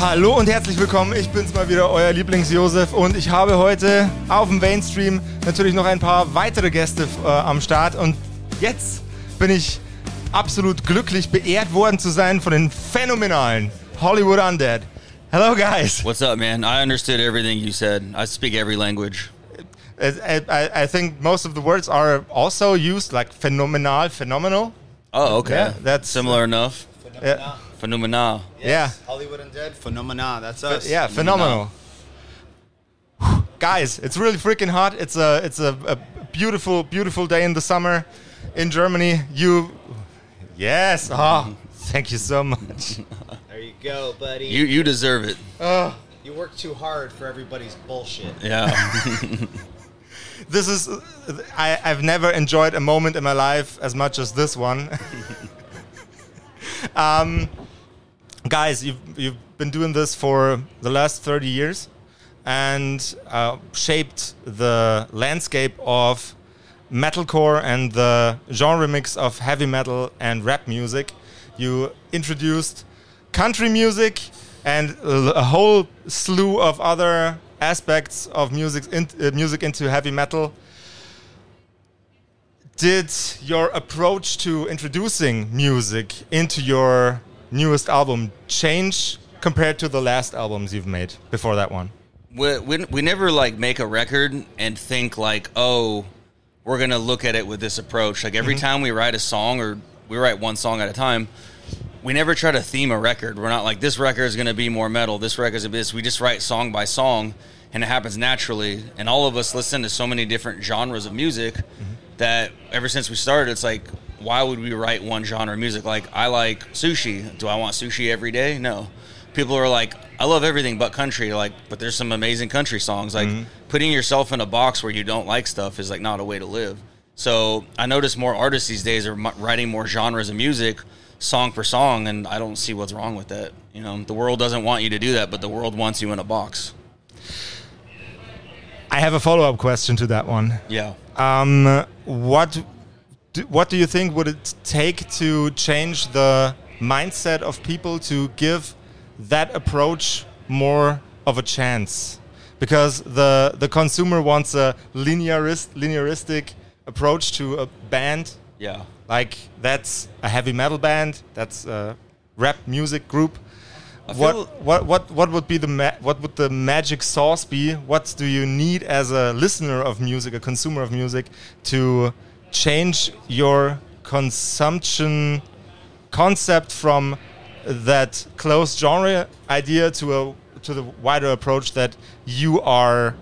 Hallo und herzlich willkommen. Ich bin's mal wieder, euer Lieblings-Josef. Und ich habe heute auf dem Mainstream natürlich noch ein paar weitere Gäste äh, am Start. Und jetzt bin ich absolut glücklich, beehrt worden zu sein von den phänomenalen Hollywood Undead. Hello, guys. What's up, man? I understood everything you said. I speak every language. I, I, I think most of the words are also used, like phenomenal, phenomenal. Oh, okay. Yeah, that's- similar enough. Yeah, Phenomenal. yeah, Hollywood Undead, Phenomena. That's us. yeah, phenomenal. Guys, it's really freaking hot. It's a it's a, a beautiful beautiful day in the summer in Germany. You, yes. Oh, thank you so much. There you go, buddy. You you deserve it. Oh. you work too hard for everybody's bullshit. Yeah. This is I, I've never enjoyed a moment in my life as much as this one. um, guys, you've you've been doing this for the last thirty years, and uh, shaped the landscape of metalcore and the genre mix of heavy metal and rap music. You introduced country music and a a whole slew of other aspects of music, in, uh, music into heavy metal. Did your approach to introducing music into your newest album change compared to the last albums you've made before that one? we, we we never like make a record and think like, oh, we're gonna look at it with this approach. Like every mm-hmm. time we write a song or we write one song at a time, we never try to theme a record. We're not like this record is gonna be more metal. This record is this. We just write song by song, and it happens naturally. And all of us listen to so many different genres of music mm-hmm. that ever since we started, it's like, why would we write one genre of music? Like I like sushi. Do I want sushi every day? No. People are like, I love everything but country. Like, but there's some amazing country songs. Like putting yourself in a box where you don't like stuff is like not a way to live. So I notice more artists these days are writing more genres of music, song for song, and I don't see what's wrong with that. You know, the world doesn't want you to do that, but the world wants you in a box. I have a follow up question to that one. Yeah. Um, what do, what do you think would it take to change the mindset of people to give that approach more of a chance? Because the the consumer wants a linearist linearistic approach to a band. Yeah. Like that's a heavy metal band. That's a rap music group. I What, what what what would be the ma- what would the magic sauce be? What do you need as a listener of music, a consumer of music, to change your consumption concept from that closed genre idea to a to the wider approach that you are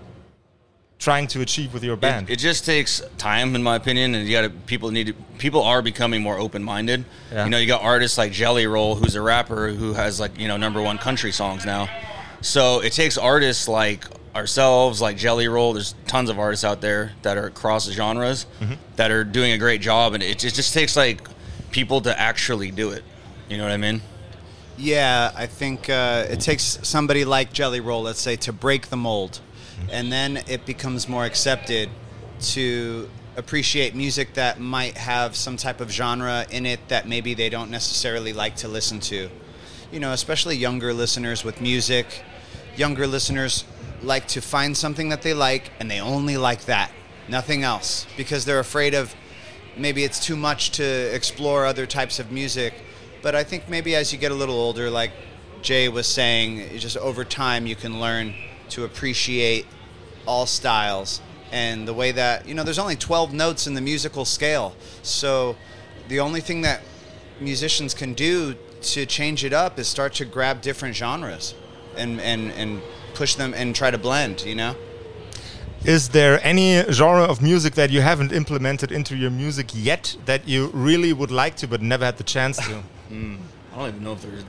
trying to achieve with your band? It, it just takes time, in my opinion, and you got people need to, people are becoming more open minded. Yeah. You know, you got artists like Jelly Roll, who's a rapper who has like you know number one country songs now. So it takes artists like ourselves, like Jelly Roll. There's tons of artists out there that are across genres that are doing a great job, and it, it just takes like people to actually do it. You know what I mean? Yeah, I think uh, it takes somebody like Jelly Roll, let's say, to break the mold, and then it becomes more accepted to appreciate music that might have some type of genre in it that maybe they don't necessarily like to listen to. You know, especially younger listeners with music. Younger listeners like to find something that they like, and they only like that, nothing else, because they're afraid of maybe it's too much to explore other types of music. But I think maybe as you get a little older, like Jay was saying, just over time you can learn to appreciate all styles and the way that you know there's only 12 notes in the musical scale. So the only thing that musicians can do to change it up is start to grab different genres and and and push them and try to blend you know Is there any genre of music that you haven't implemented into your music yet that you really would like to but never had the chance to? Hmm. I don't even know if there's.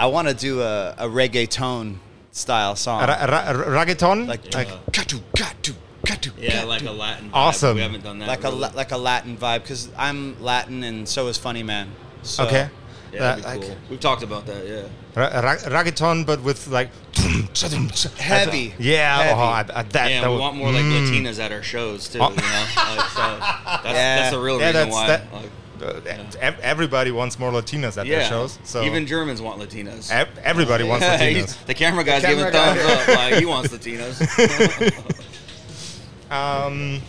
i want to do a, a reggaeton style song Ra- ra- reggaeton? like like uh, katu katu Yeah, like a Latin. Vibe. Awesome. We haven't done that. like a really. La- like a Latin vibe because I'm Latin and so is Funny Man. So, okay. Yeah, that'd Uh, be like cool. We've talked about that. Yeah. ra- ra- reggaeton, but with like Heavy. Yeah, Heavy. oh, I, I, that, Yeah, that we would- want more like Mm. Latinas at our shows too. Oh. You know, like, so that's, Yeah. that's the real Yeah, reason why. that. like, uh, ev- Everybody wants more Latinas at yeah, their shows. So even Germans want Latinas. ev- everybody wants Yeah, Latinas. the camera guy's camera giving guy. thumbs up. Like he wants Latinas. Um,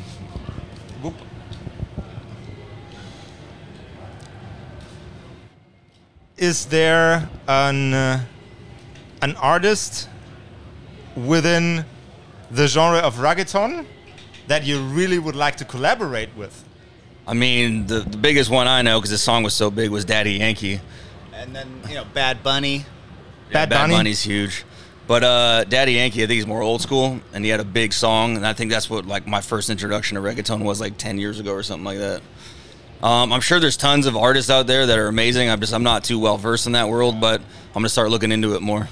Is there an uh, an artist within the genre of reggaeton that you really would like to collaborate with? I mean, the, the biggest one I know because the song was so big was Daddy Yankee. And then you know Bad Bunny. Bad Bad Bunny? Bunny's huge. But uh, Daddy Yankee, I think he's more old school, and he had a big song, and I think that's what like my first introduction to reggaeton was like ten years ago or something like that. Um, I'm sure there's tons of artists out there that are amazing. I'm just I'm not too well versed in that world, but I'm gonna start looking into it more.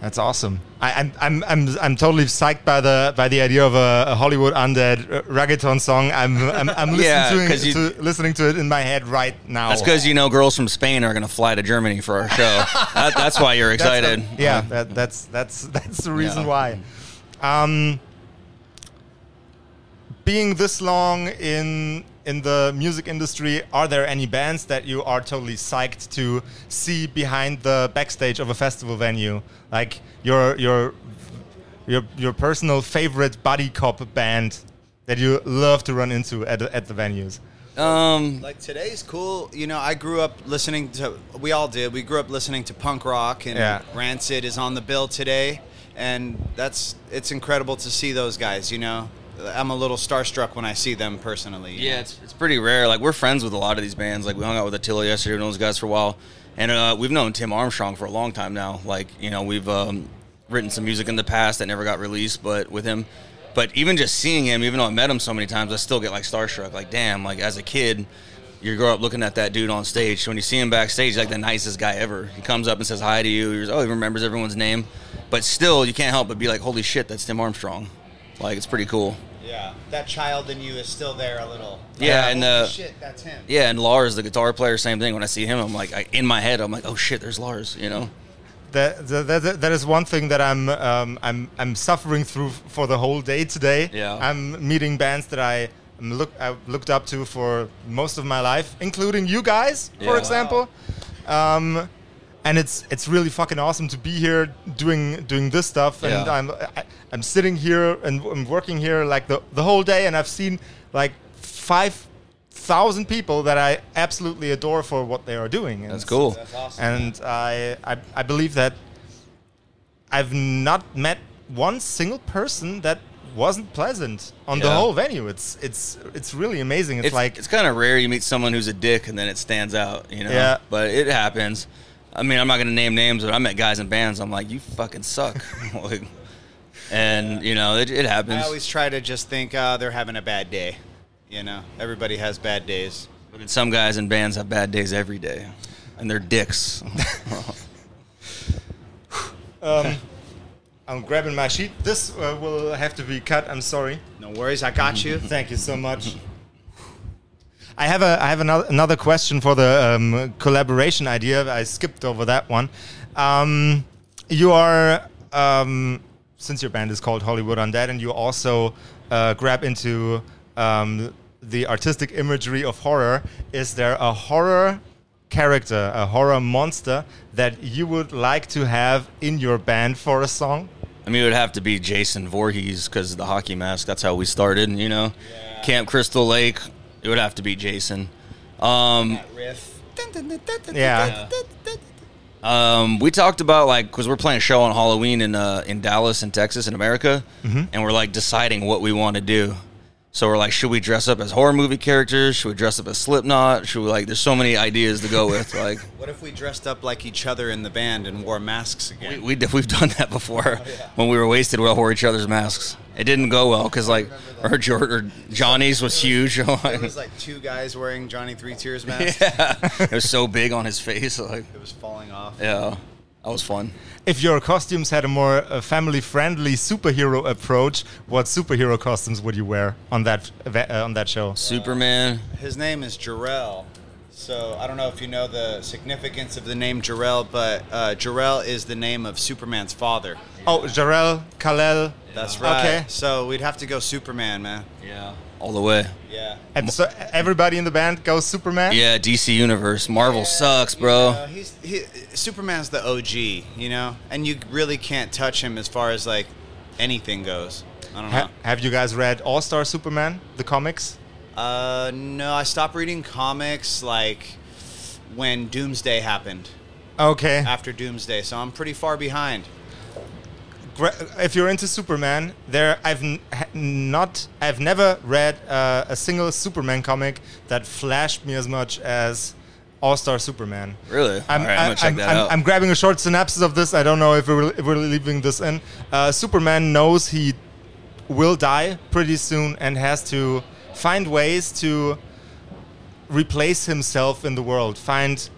That's awesome. I, I'm, I'm, I'm, I'm totally psyched by the by the idea of a, a Hollywood undead reggaeton song. I'm, I'm, I'm listening, Yeah, to, it, you- to, listening to it in my head right now. That's because you know girls from Spain are gonna fly to Germany for our show. that, that's why you're That's excited. the- yeah, that, that's that's that's the reason Yeah. why. Um, being this long in in the music industry, are there any bands that you are totally psyched to see behind the backstage of a festival venue? Like your your your your personal favorite buddy cop band that you love to run into at the- at the venues. Um, Like today's cool. You know, I grew up listening to. We all did. We grew up listening to punk rock, and Yeah. Rancid is on the bill today, and that's it's incredible to see those guys. You know, I'm a little starstruck when I see them personally. Yeah, know? it's, it's pretty rare. Like we're friends with a lot of these bands. Like we hung out with Attila yesterday, we known those guys for a while, and uh, we've known Tim Armstrong for a long time now. Like you know, we've um, written some music in the past that never got released, but with him. But even just seeing him, even though I met him so many times, I still get like starstruck. Like damn, like as a kid, you grow up looking at that dude on stage. So When you see him backstage, he's like the nicest guy ever. He comes up and says hi to you. He's, oh, he remembers everyone's name, but still, you can't help but be like, holy shit, that's Tim Armstrong. Like it's pretty cool. yeah. That child in you is still there a little. Yeah, Like, and, holy uh, shit, that's him. Yeah, and Lars, the guitar player, same thing. When I see him, I'm like, I, in my head, I'm like, oh shit, there's Lars. You know? that, that, that, that is one thing that I'm um, I'm I'm suffering through for the whole day today. Yeah. I'm meeting bands that I look I've looked up to for most of my life, including you guys, for Yeah. example. Um, and it's it's really fucking awesome to be here doing doing this stuff. And Yeah. I'm I, I'm sitting here and I'm working here like the the whole day, and I've seen like five thousand people that I absolutely adore for what they are doing. And That's it's- cool. That's awesome. and I, I I believe that I've not met one single person that wasn't pleasant on the whole venue. It's it's it's really amazing. It's, It's like it's kind of rare you meet someone who's a dick and then it stands out. You know? Yeah. But it happens. I mean, I'm not gonna name names, but I met guys in bands. I'm like, you fucking suck. like, and you know, it, it I always try to just think uh, they're having a bad day. You know, everybody has bad days. but then some guys in bands have bad days every day, and they're dicks. um, I'm grabbing my sheet. This uh, will have to be cut. I'm sorry. No worries, I got you. Thank you so much. I have a I have another another question for the um, collaboration idea. I skipped over that one. Um, you are um, since your band is called Hollywood Undead, and you also uh, grab into um, the artistic imagery of horror. Is there a horror character, a horror monster that you would like to have in your band for a song? I mean, it would have to be Jason Voorhees because the hockey mask. That's how we started. You know, Camp Crystal Lake. It would have to be Jason. Um, That riff. Yeah. Um, we talked about like because we're playing a show on Halloween in uh, in Dallas in Texas in America, and we're like deciding what we want to do. So we're like, should we dress up as horror movie characters? Should we dress up as Slipknot? Should we like? There's so many ideas to go with. Like What if we dressed up like each other in the band and wore masks again? we we've done that before oh, when we were wasted. We all wore each other's masks. It didn't go well because like or, George, or Johnny's was huge. It was like two guys wearing Johnny Three Tears masks. yeah, it was so big on his face. Like It was falling off. yeah. That was fun. If your costumes had a more uh, family-friendly superhero approach, what superhero costumes would you wear on that uh, on that show? Superman. His name is Jorel. So I don't know if you know the significance of the name Jorel, but uh, Jorel is the name of Superman's father. Oh, Jor-El, Kal-El. That's right. Okay. So we'd have to go Superman, man. Yeah. All the way. Yeah. And so everybody in the band goes Superman. Yeah, DC Universe. Marvel sucks, bro. Uh, he's he, Superman's the OG, you know, and you really can't touch him as far as like anything goes. I don't know. Have you guys read All Star Superman, the comics? Uh, no, I stopped reading comics like when Doomsday happened. Okay. After Doomsday, so I'm pretty far behind. Gra- if you're into Superman, there I've n- not I've never read uh, a single Superman comic that flashed me as much as All Star Superman. Really? I'm, All right, I'm gonna check I'm- that I'm- out. I'm grabbing a short synopsis of this. I don't know if we're, if we're leaving this in. Uh, Superman knows he will die pretty soon and has to find ways to replace himself in the world. Find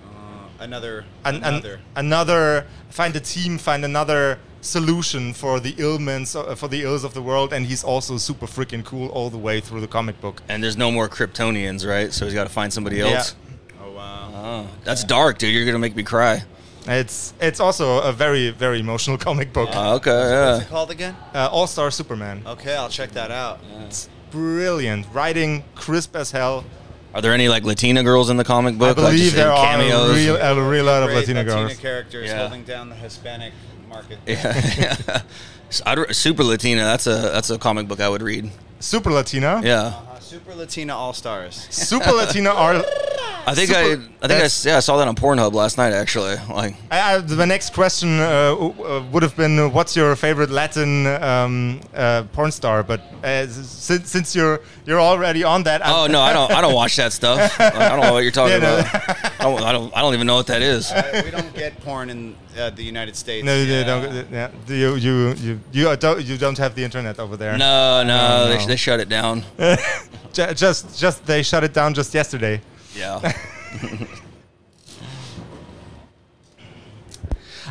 Another, an, an- another. another find a team find another solution for the ailments uh, for the ills of the world and he's also super freaking cool all the way through the comic book and there's no more Kryptonians, right? So he's got to find somebody else. oh wow. Oh, that's dark, dude. You're gonna make me cry. it's it's also a very very emotional comic book Uh, okay, What's it called again? uh, all-star superman Okay, I'll check that out. it's brilliant writing crisp as hell Are there any like Latina girls in the comic book? i like, believe just there are cameos. a real, a real lot of Great latina Latina girls characters Yeah. holding down the Hispanic market. Yeah. I'd- Super Latina. That's a that's a comic book I would read. super latina Yeah. Uh, Super Latina All Stars. super latina are I think Super- I I think I, yeah I saw that on Pornhub last night actually. Like I, I, the next question uh, uh, would have been, uh, "What's your favorite Latin um, uh, porn star?" But uh, since, since you're you're already on that, I'm- oh no I don't I don't watch that stuff. Like, I don't know what you're talking Yeah, no. about. I don't, I don't I don't even know what that is. Uh, we don't get porn in uh, the United States. no, you Yeah. don't. Yeah, Do you you you you don't you don't have the internet over there. No, no, No, They, no. they shut it down. Just just they shut it down just yesterday. Yeah.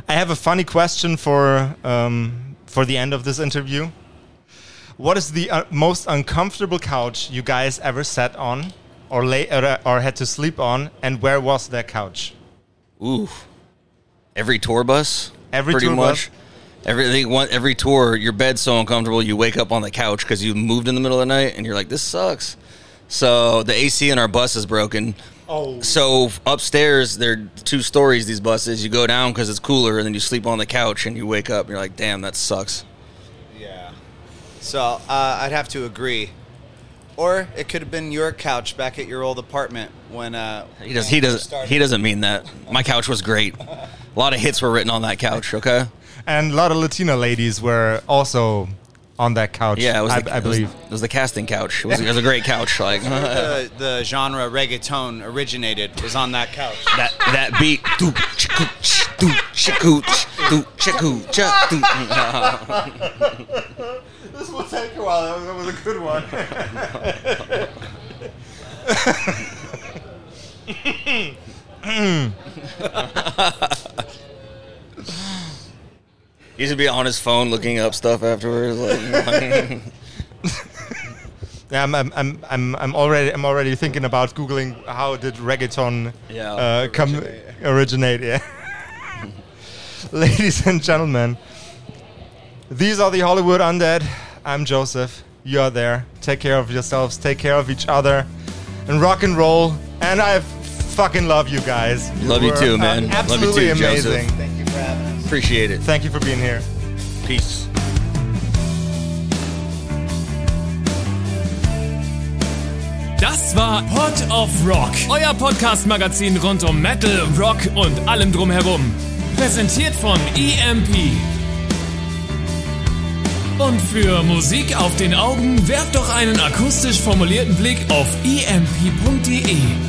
I have a funny question for um, for the end of this interview. What is the uh, most uncomfortable couch you guys ever sat on, or lay or, or had to sleep on, and where was that couch? Ooh. Every tour bus. Every pretty tour much. bus? Everything. One every tour, your bed's so uncomfortable. You wake up on the couch because you moved in the middle of the night, and you're like, "This sucks." So the AC in our bus is broken. Oh. So upstairs, there are two stories. These buses. You go down because it's cooler, and then you sleep on the couch, and you wake up, and you're like, "Damn, that sucks." Yeah. So uh, I'd have to agree. Or it could have been your couch back at your old apartment when uh, He does. He does. He doesn't mean that. My couch was great. A lot of hits were written on that couch. Okay. And a lot of Latina ladies were also on that couch. Yeah, it was. I, the, I it was- believe. it was the casting couch. It was, it was a great couch. Like the, the genre reggaeton originated was on that couch. that that beat. Do chicoo ch do chicoo ch do chicoo. This will take a while. That was a good one. He used to be on his phone looking up stuff afterwards. Like, Yeah, I'm, I'm, I'm, I'm, I'm already, I'm already thinking about googling how did reggaeton Yeah. uh, come originate. Yeah, ladies and gentlemen, these are the Hollywood Undead. I'm Joseph. You are there. Take care of yourselves. Take care of each other, and rock and roll. And I fucking love you guys. Love you were, too, uh, man. Love you absolutely too, Joseph. amazing. Thank appreciate it. Thank you for being here. Peace. Das war Pod of Rock, euer Podcast-Magazin rund um Metal, Rock und allem drumherum. Präsentiert von EMP. Und für Musik auf den Augen werft doch einen akustisch formulierten Blick auf emp.de.